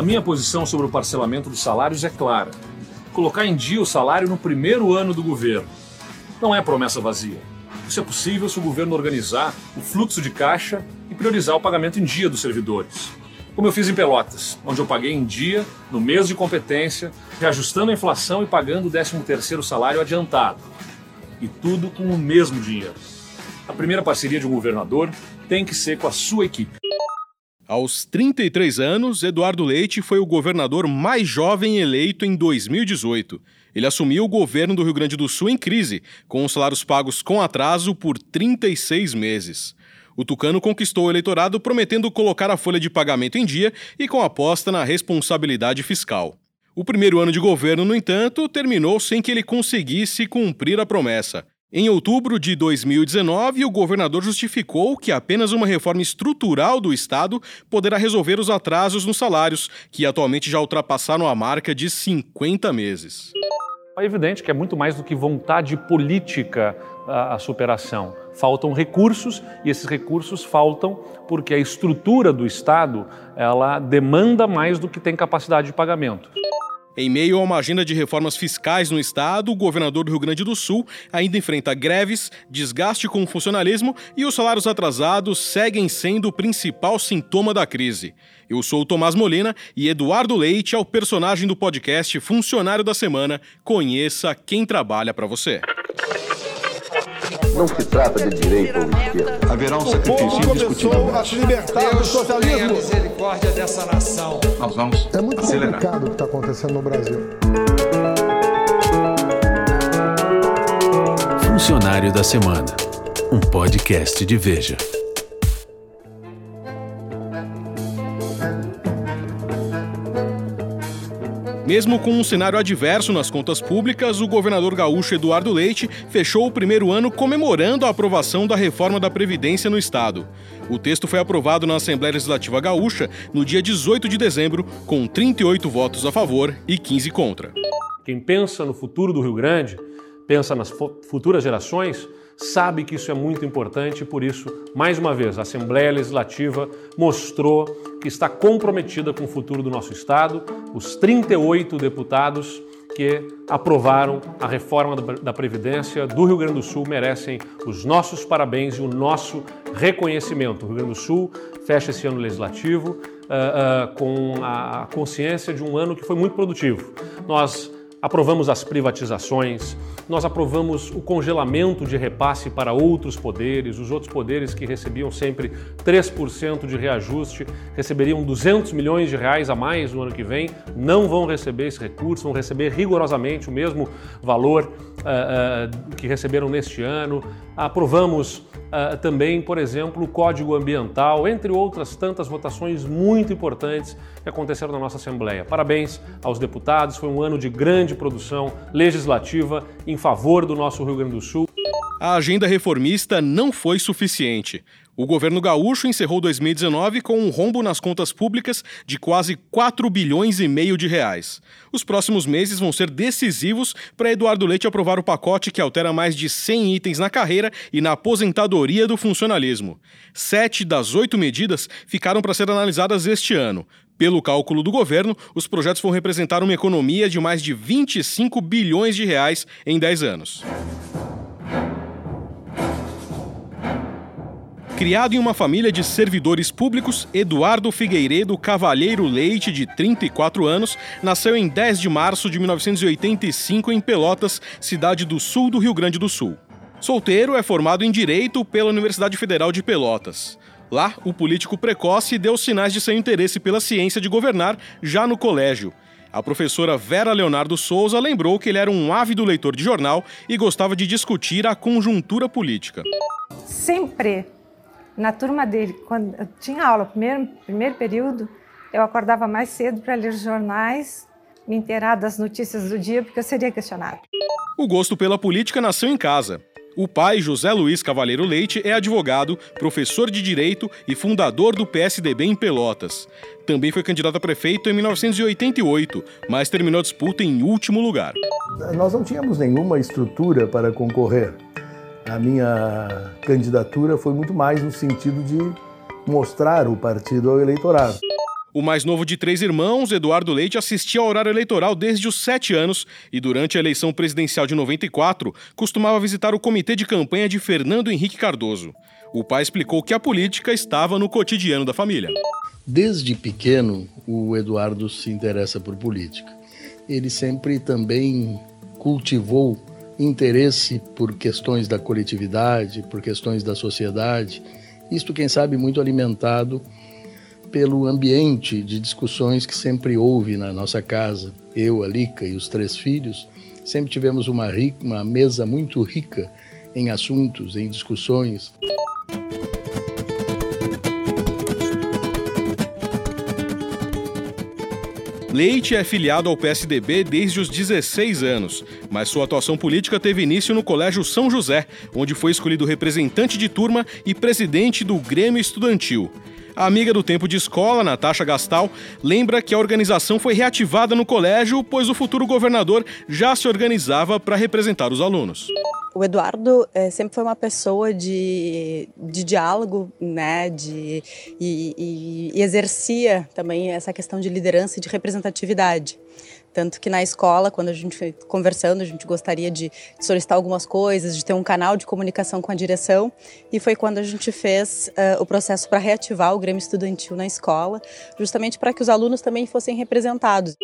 A minha posição sobre o parcelamento dos salários é clara. Colocar em dia o salário no primeiro ano do governo. Não é promessa vazia. Isso é possível se o governo organizar o fluxo de caixa e priorizar o pagamento em dia dos servidores. Como eu fiz em Pelotas, onde eu paguei em dia, no mês de competência, reajustando a inflação e pagando o 13º salário adiantado. E tudo com o mesmo dinheiro. A primeira parceria de um governador tem que ser com a sua equipe. Aos 33 anos, Eduardo Leite foi o governador mais jovem eleito em 2018. Ele assumiu o governo do Rio Grande do Sul em crise, com os salários pagos com atraso por 36 meses. O Tucano conquistou o eleitorado prometendo colocar a folha de pagamento em dia e com aposta na responsabilidade fiscal. O primeiro ano de governo, no entanto, terminou sem que ele conseguisse cumprir a promessa. Em outubro de 2019, o governador justificou que apenas uma reforma estrutural do Estado poderá resolver os atrasos nos salários, que atualmente já ultrapassaram a marca de 50 meses. É evidente que é muito mais do que vontade política a, superação. Faltam recursos e esses recursos faltam porque a estrutura do Estado ela demanda mais do que tem capacidade de pagamento. Em meio a uma agenda de reformas fiscais no estado, o governador do Rio Grande do Sul ainda enfrenta greves, desgaste com o funcionalismo e os salários atrasados seguem sendo o principal sintoma da crise. Eu sou o Tomás Molina e Eduardo Leite é o personagem do podcast Funcionário da Semana. Conheça quem trabalha para você. Não se trata de direita ou esquerda. Haverá um sacrifício indiscutível. a se libertar do socialismo. Tenha misericórdia dessa nação. Nós vamos É muito acelerar. complicado o que está acontecendo no Brasil. Funcionário da Semana, um podcast de Veja. Mesmo com um cenário adverso nas contas públicas, o governador gaúcho Eduardo Leite fechou o primeiro ano comemorando a aprovação da reforma da Previdência no Estado. O texto foi aprovado na Assembleia Legislativa Gaúcha no dia 18 de dezembro, com 38 votos a favor e 15 contra. Quem pensa no futuro do Rio Grande, pensa nas fu- futuras gerações, sabe que isso é muito importante e por isso, mais uma vez, a Assembleia Legislativa mostrou que está comprometida com o futuro do nosso Estado. Os 38 deputados que aprovaram a reforma da Previdência do Rio Grande do Sul merecem os nossos parabéns e o nosso reconhecimento. O Rio Grande do Sul fecha esse ano legislativo ah, ah, com a consciência de um ano que foi muito produtivo. Nós aprovamos as privatizações, nós aprovamos o congelamento de repasse para outros poderes, os outros poderes que recebiam sempre 3% de reajuste, receberiam 200 milhões de reais a mais no ano que vem, não vão receber esse recurso, vão receber rigorosamente o mesmo valor ah, ah, que receberam neste ano. Aprovamos ah, também, por exemplo, o Código Ambiental, entre outras tantas votações muito importantes que aconteceram na nossa Assembleia. Parabéns aos deputados, foi um ano de grande produção legislativa em favor do nosso Rio Grande do Sul. A agenda reformista não foi suficiente. O governo gaúcho encerrou 2019 com um rombo nas contas públicas de quase 4 bilhões e meio de reais. Os próximos meses vão ser decisivos para Eduardo Leite aprovar o pacote que altera mais de 100 itens na carreira e na aposentadoria do funcionalismo. Sete das oito medidas ficaram para ser analisadas este ano. Pelo cálculo do governo, os projetos vão representar uma economia de mais de 25 bilhões de reais em 10 anos. Criado em uma família de servidores públicos, Eduardo Figueiredo Cavalheiro Leite, de 34 anos, nasceu em 10 de março de 1985 em Pelotas, cidade do sul do Rio Grande do Sul. Solteiro, é formado em Direito pela Universidade Federal de Pelotas. Lá, o político precoce deu sinais de seu interesse pela ciência de governar já no colégio. A professora Vera Leonardo Souza lembrou que ele era um ávido leitor de jornal e gostava de discutir a conjuntura política. sempre na turma dele, quando eu tinha aula, primeiro, primeiro período, eu acordava mais cedo para ler os jornais, me inteirar das notícias do dia, porque eu seria questionado. O gosto pela política nasceu em casa. O pai, José Luiz Cavalheiro Leite, é advogado, professor de direito e fundador do PSDB em Pelotas. Também foi candidato a prefeito em 1988, mas terminou a disputa em último lugar. Nós não tínhamos nenhuma estrutura para concorrer. A minha candidatura foi muito mais no sentido de mostrar o partido ao eleitorado. O mais novo de três irmãos, Eduardo Leite, assistia ao horário eleitoral desde os sete anos e, durante a eleição presidencial de 94, costumava visitar o comitê de campanha de Fernando Henrique Cardoso. O pai explicou que a política estava no cotidiano da família. Desde pequeno, o Eduardo se interessa por política. Ele sempre também cultivou interesse por questões da coletividade, por questões da sociedade. Isto, quem sabe, muito alimentado pelo ambiente de discussões que sempre houve na nossa casa. Eu, a Lica e os três filhos sempre tivemos uma, rica, uma mesa muito rica em assuntos, em discussões. Leite é filiado ao PSDB desde os 16 anos, mas sua atuação política teve início no Colégio São José, onde foi escolhido representante de turma e presidente do Grêmio Estudantil. A amiga do tempo de escola, Natasha Gastal, lembra que a organização foi reativada no colégio, pois o futuro governador já se organizava para representar os alunos. O Eduardo é, sempre foi uma pessoa de, de diálogo, né, de, e, e, e exercia também essa questão de liderança e de representatividade. Tanto que na escola, quando a gente foi conversando, a gente gostaria de solicitar algumas coisas, de ter um canal de comunicação com a direção. E foi quando a gente fez uh, o processo para reativar o Grêmio Estudantil na escola, justamente para que os alunos também fossem representados.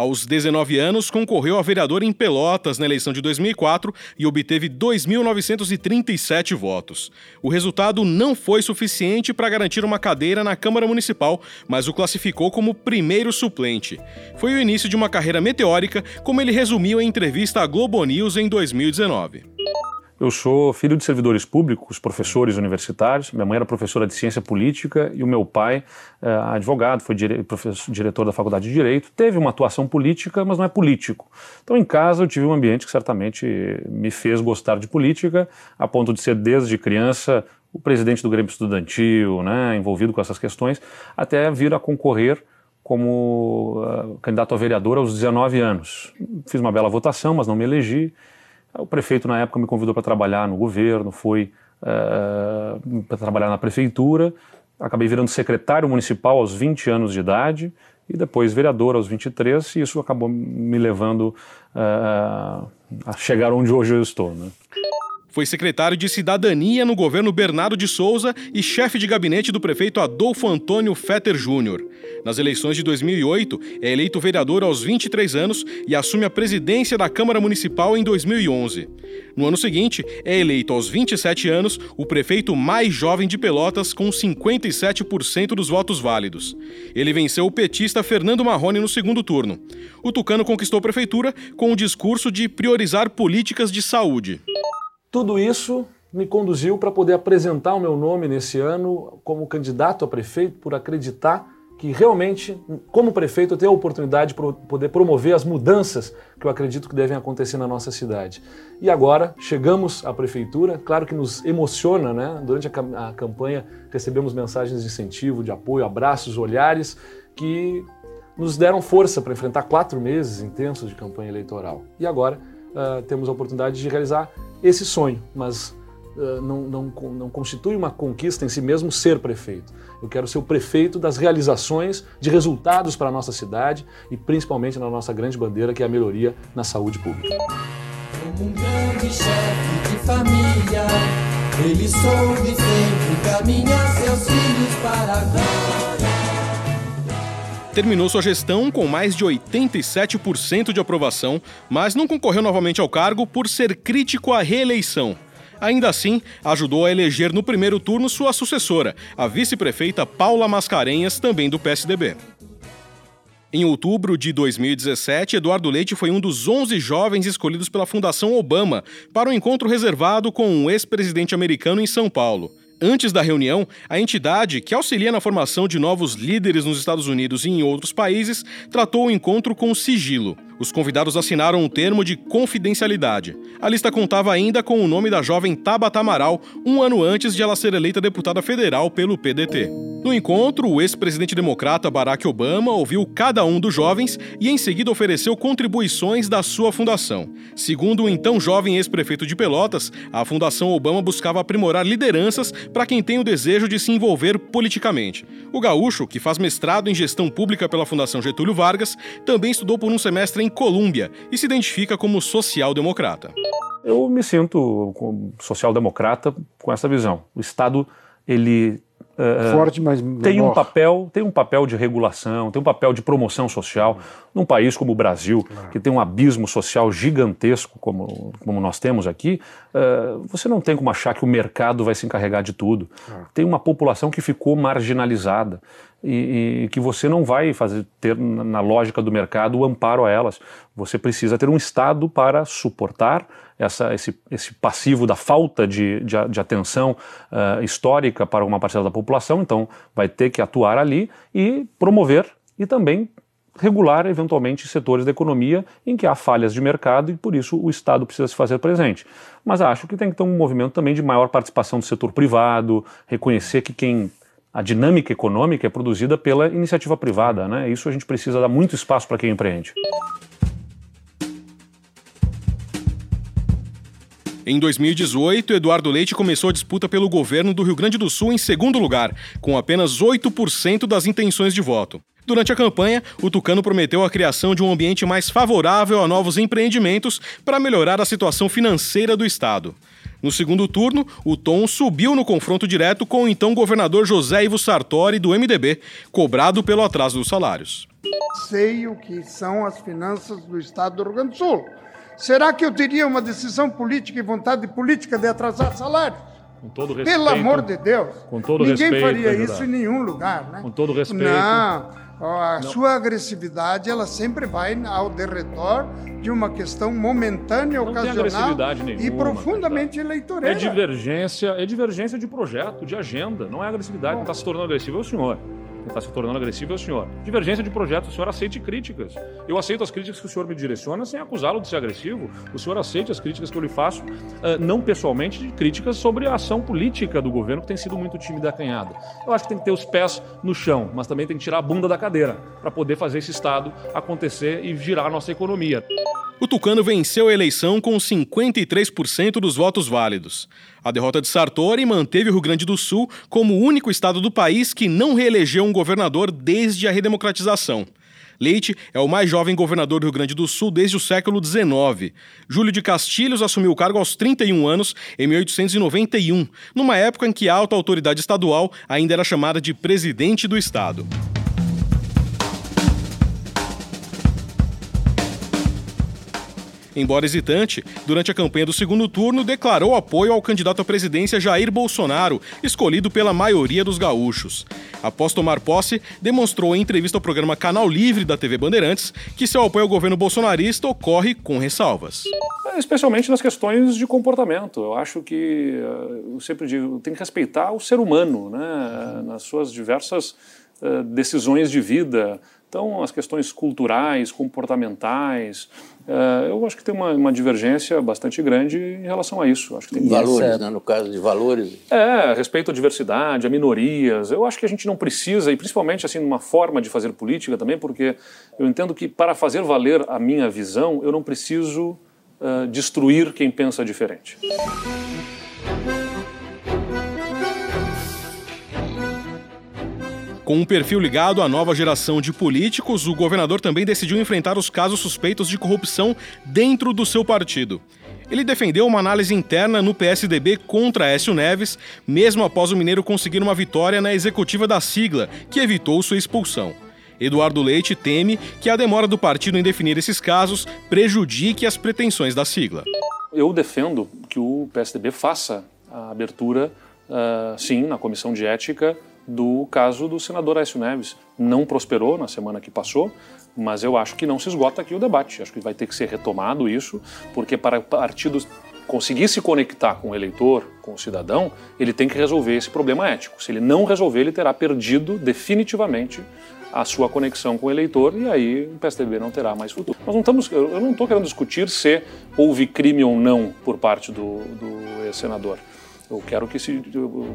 Aos 19 anos, concorreu a vereador em Pelotas na eleição de 2004 e obteve 2.937 votos. O resultado não foi suficiente para garantir uma cadeira na Câmara Municipal, mas o classificou como primeiro suplente. Foi o início de uma carreira meteórica, como ele resumiu em entrevista à Globo News em 2019. Eu sou filho de servidores públicos, professores universitários. Minha mãe era professora de ciência política e o meu pai, é, advogado, foi dire diretor da faculdade de Direito. Teve uma atuação política, mas não é político. Então, em casa, eu tive um ambiente que certamente me fez gostar de política, a ponto de ser, desde criança, o presidente do Grêmio Estudantil, né, envolvido com essas questões, até vir a concorrer como uh, candidato a vereador aos 19 anos. Fiz uma bela votação, mas não me elegi. O prefeito, na época, me convidou para trabalhar no governo, foi uh, para trabalhar na prefeitura. Acabei virando secretário municipal aos 20 anos de idade e depois vereador aos 23, e isso acabou me levando uh, a chegar onde hoje eu estou. Né? Foi secretário de Cidadania no governo Bernardo de Souza e chefe de gabinete do prefeito Adolfo Antônio Fetter Júnior. Nas eleições de 2008, é eleito vereador aos 23 anos e assume a presidência da Câmara Municipal em 2011. No ano seguinte, é eleito aos 27 anos o prefeito mais jovem de Pelotas, com 57% dos votos válidos. Ele venceu o petista Fernando Marrone no segundo turno. O tucano conquistou a prefeitura com o discurso de priorizar políticas de saúde. Tudo isso me conduziu para poder apresentar o meu nome nesse ano como candidato a prefeito, por acreditar que realmente, como prefeito, eu tenho a oportunidade de poder promover as mudanças que eu acredito que devem acontecer na nossa cidade. E agora chegamos à prefeitura, claro que nos emociona, né? Durante a, campanha recebemos mensagens de incentivo, de apoio, abraços, olhares que nos deram força para enfrentar quatro meses intensos de campanha eleitoral. E agora uh, temos a oportunidade de realizar esse sonho, mas uh, não, não, não constitui uma conquista em si mesmo ser prefeito. Eu quero ser o prefeito das realizações, de resultados para a nossa cidade e principalmente na nossa grande bandeira, que é a melhoria na saúde pública. Um grande chefe de família, ele soube sempre caminhar seus filhos para a glória. Terminou sua gestão com mais de 87% de aprovação, mas não concorreu novamente ao cargo por ser crítico à reeleição. Ainda assim, ajudou a eleger no primeiro turno sua sucessora, a vice-prefeita Paula Mascarenhas, também do PSDB. Em outubro de 2017, Eduardo Leite foi um dos 11 jovens escolhidos pela Fundação Obama para um encontro reservado com um ex-presidente americano em São Paulo. Antes da reunião, a entidade, que auxilia na formação de novos líderes nos Estados Unidos e em outros países, tratou o encontro com sigilo. Os convidados assinaram um termo de confidencialidade. A lista contava ainda com o nome da jovem Tabata Amaral, um ano antes de ela ser eleita deputada federal pelo PDT. No encontro, o ex-presidente democrata Barack Obama ouviu cada um dos jovens e em seguida ofereceu contribuições da sua fundação. Segundo o então jovem ex-prefeito de Pelotas, a Fundação Obama buscava aprimorar lideranças para quem tem o desejo de se envolver politicamente. O gaúcho, que faz mestrado em gestão pública pela Fundação Getúlio Vargas, também estudou por um semestre em Colômbia e se identifica como social-democrata. Eu me sinto social-democrata com essa visão. O Estado ele Uh, Forte, mas tem um papel tem um papel de regulação tem um papel de promoção social num país como o Brasil claro. que tem um abismo social gigantesco como, como nós temos aqui uh, você não tem como achar que o mercado vai se encarregar de tudo claro. tem uma população que ficou marginalizada e, e, que você não vai fazer ter na lógica do mercado o amparo a elas. Você precisa ter um Estado para suportar essa, esse, esse passivo da falta de, de, de atenção uh, histórica para uma parcela da população, então vai ter que atuar ali e promover e também regular eventualmente setores da economia em que há falhas de mercado e por isso o Estado precisa se fazer presente. Mas acho que tem que ter um movimento também de maior participação do setor privado, reconhecer que quem a dinâmica econômica é produzida pela iniciativa privada, né? Isso a gente precisa dar muito espaço para quem empreende. Em 2018, Eduardo Leite começou a disputa pelo governo do Rio Grande do Sul em segundo lugar, com apenas 8% das intenções de voto. Durante a campanha, o Tucano prometeu a criação de um ambiente mais favorável a novos empreendimentos para melhorar a situação financeira do Estado. No segundo turno, o tom subiu no confronto direto com o então governador José Ivo Sartori, do MDB, cobrado pelo atraso dos salários. Sei o que são as finanças do Estado do Rio Grande do Sul. Será que eu teria uma decisão política e vontade política de atrasar salários? Com todo respeito. Pelo amor de Deus. Com todo Ninguém respeito, faria isso em nenhum lugar, né? Com todo respeito. Não. A Não. sua agressividade ela sempre vai ao derredor de uma questão momentânea, Não ocasional nenhuma, e profundamente cara. eleitoreira. É divergência, é divergência de projeto, de agenda. Não é agressividade. Está se tornando agressivo é o senhor está se tornando agressivo é o senhor. Divergência de projetos, o senhor aceite críticas. Eu aceito as críticas que o senhor me direciona sem acusá-lo de ser agressivo. O senhor aceite as críticas que eu lhe faço, uh, não pessoalmente, de críticas sobre a ação política do governo que tem sido muito tímida e acanhada. Eu acho que tem que ter os pés no chão, mas também tem que tirar a bunda da cadeira para poder fazer esse Estado acontecer e girar a nossa economia. O Tucano venceu a eleição com 53% dos votos válidos. A derrota de Sartori manteve o Rio Grande do Sul como o único estado do país que não reelegeu um governador desde a redemocratização. Leite é o mais jovem governador do Rio Grande do Sul desde o século XIX. Júlio de Castilhos assumiu o cargo aos 31 anos, em 1891, numa época em que a alta autoridade estadual ainda era chamada de presidente do estado. Embora hesitante, durante a campanha do segundo turno declarou apoio ao candidato à presidência Jair Bolsonaro, escolhido pela maioria dos gaúchos. Após tomar posse, demonstrou em entrevista ao programa Canal Livre da TV Bandeirantes que seu apoio ao governo bolsonarista ocorre com ressalvas. É, especialmente nas questões de comportamento. Eu acho que, eh, eu sempre digo, tem que respeitar o ser humano, né, nas suas diversas uh, decisões de vida. Então, as questões culturais, comportamentais, uh, eu acho que tem uma, uma, divergência bastante grande em relação a isso. Acho que tem valores, né, no caso de valores. É, respeito à diversidade, a minorias. Eu acho que a gente não precisa, e principalmente assim numa forma de fazer política também, porque eu entendo que para fazer valer a minha visão, eu não preciso uh, destruir quem pensa diferente. Com um perfil ligado à nova geração de políticos, o governador também decidiu enfrentar os casos suspeitos de corrupção dentro do seu partido. Ele defendeu uma análise interna no PSDB contra Écio Neves, mesmo após o mineiro conseguir uma vitória na executiva da sigla, que evitou sua expulsão. Eduardo Leite teme que a demora do partido em definir esses casos prejudique as pretensões da sigla. Eu defendo que o PSDB faça a abertura, uh, sim, na comissão de ética do caso do senador Aécio Neves. Não prosperou na semana que passou, mas eu acho que não se esgota aqui o debate. Acho que vai ter que ser retomado isso, porque para partidos conseguir se conectar com o eleitor, com o cidadão, ele tem que resolver esse problema ético. Se ele não resolver, ele terá perdido definitivamente a sua conexão com o eleitor e aí o PSDB não terá mais futuro. Nós não estamos, eu não estou querendo discutir se houve crime ou não por parte do, do ex-senador. Eu quero que se,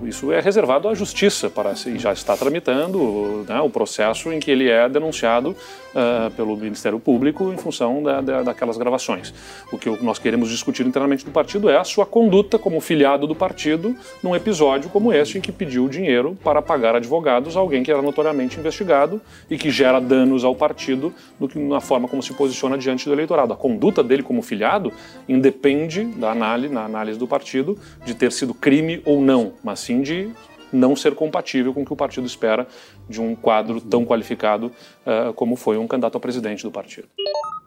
isso é reservado à justiça para se já está tramitando né, o processo em que ele é denunciado uh, pelo Ministério Público em função da, da, daquelas gravações. O que nós queremos discutir internamente no partido é a sua conduta como filiado do partido num episódio como este em que pediu dinheiro para pagar advogados a alguém que era notoriamente investigado e que gera danos ao partido do que na forma como se posiciona diante do eleitorado. A conduta dele como filiado independe da análise, na análise do partido de ter sido crime ou não, mas sim de não ser compatível com o que o partido espera de um quadro tão qualificado uh, como foi um candidato a presidente do partido.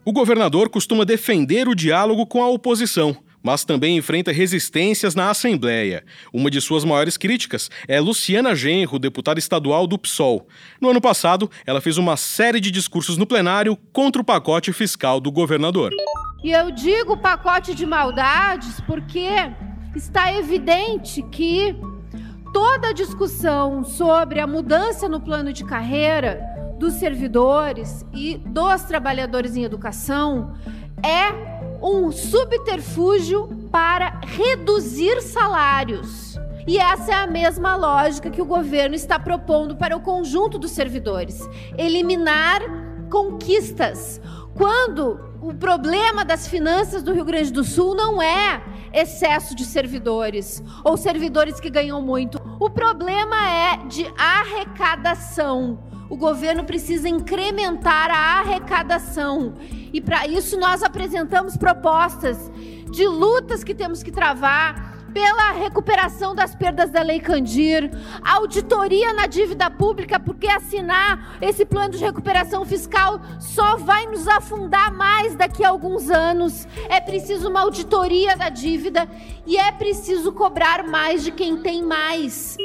O governador costuma defender o diálogo com a oposição, mas também enfrenta resistências na Assembleia. Uma de suas maiores críticas é Luciana Genro, deputada estadual do PSOL. No ano passado, ela fez uma série de discursos no plenário contra o pacote fiscal do governador. E eu digo pacote de maldades porque está evidente que toda a discussão sobre a mudança no plano de carreira dos servidores e dos trabalhadores em educação é um subterfúgio para reduzir salários. E essa é a mesma lógica que o governo está propondo para o conjunto dos servidores: eliminar conquistas. Quando o problema das finanças do Rio Grande do Sul não é excesso de servidores ou servidores que ganham muito. O problema é de arrecadação. O governo precisa incrementar a arrecadação. E para isso nós apresentamos propostas de lutas que temos que travar pela recuperação das perdas da Lei Candir, auditoria na dívida pública, porque assinar esse plano de recuperação fiscal só vai nos afundar mais daqui a alguns anos. É preciso uma auditoria da dívida e é preciso cobrar mais de quem tem mais.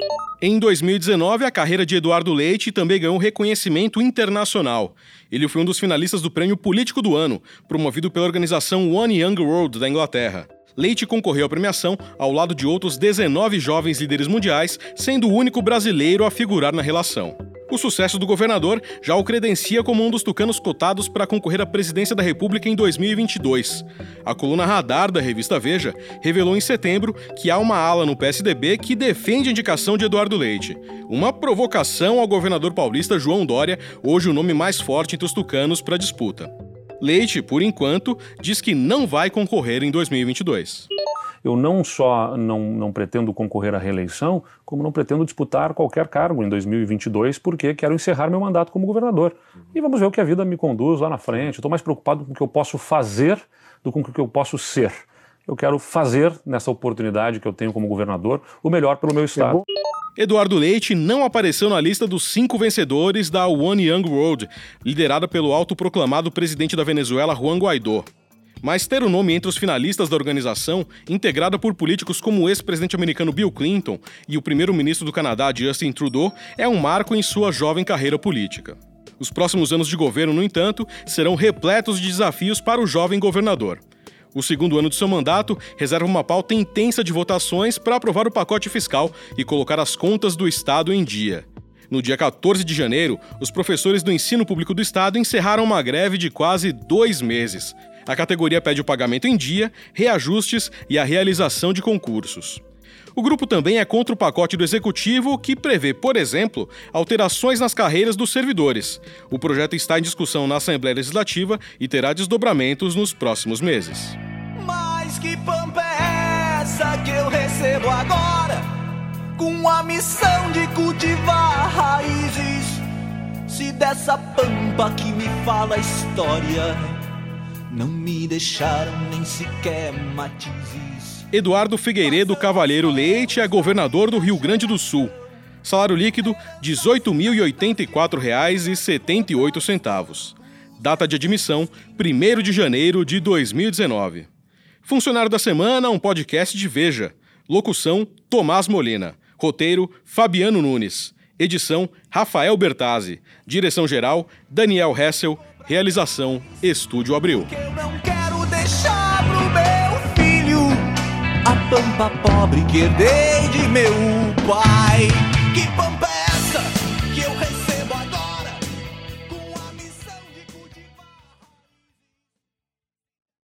Em 2019, a carreira de Eduardo Leite também ganhou reconhecimento internacional. Ele foi um dos finalistas do Prêmio Político do Ano, promovido pela organização One Young World da Inglaterra. Leite concorreu à premiação ao lado de outros 19 jovens líderes mundiais, sendo o único brasileiro a figurar na relação. O sucesso do governador já o credencia como um dos tucanos cotados para concorrer à presidência da República em 2022. A coluna Radar da revista Veja revelou em setembro que há uma ala no PSDB que defende a indicação de Eduardo Leite. Uma provocação ao governador paulista João Dória, hoje o nome mais forte entre os tucanos para a disputa. Leite, por enquanto, diz que não vai concorrer em 2022. Eu não só não, não pretendo concorrer à reeleição, como não pretendo disputar qualquer cargo em 2022, porque quero encerrar meu mandato como governador. E vamos ver o que a vida me conduz lá na frente. Estou mais preocupado com o que eu posso fazer do que com o que eu posso ser. Eu quero fazer, nessa oportunidade que eu tenho como governador, o melhor pelo meu estado. Eduardo Leite não apareceu na lista dos cinco vencedores da One Young World, liderada pelo autoproclamado presidente da Venezuela, Juan Guaidó. Mas ter o nome entre os finalistas da organização, integrada por políticos como o ex-presidente americano Bill Clinton e o primeiro-ministro do Canadá, Justin Trudeau, é um marco em sua jovem carreira política. Os próximos anos de governo, no entanto, serão repletos de desafios para o jovem governador. O segundo ano de seu mandato reserva uma pauta intensa de votações para aprovar o pacote fiscal e colocar as contas do Estado em dia. No dia 14 de janeiro, os professores do ensino público do Estado encerraram uma greve de quase dois meses. A categoria pede o pagamento em dia, reajustes e a realização de concursos. O grupo também é contra o pacote do executivo que prevê, por exemplo, alterações nas carreiras dos servidores. O projeto está em discussão na Assembleia Legislativa e terá desdobramentos nos próximos meses. Mas que pampa é essa que eu recebo agora? Com a missão de cultivar raízes. Se dessa pampa que me fala a história, não me deixaram nem sequer matizes. Eduardo Figueiredo Cavalheiro Leite é governador do Rio Grande do Sul. Salário líquido R$ 18.084,78. Data de admissão: 1 de janeiro de 2019. Funcionário da Semana, um podcast de Veja. Locução: Tomás Molina. Roteiro: Fabiano Nunes. Edição: Rafael Bertazzi. Direção-geral: Daniel Hessel. Realização: Estúdio Abril. Pampa pobre que herdei de meu pai.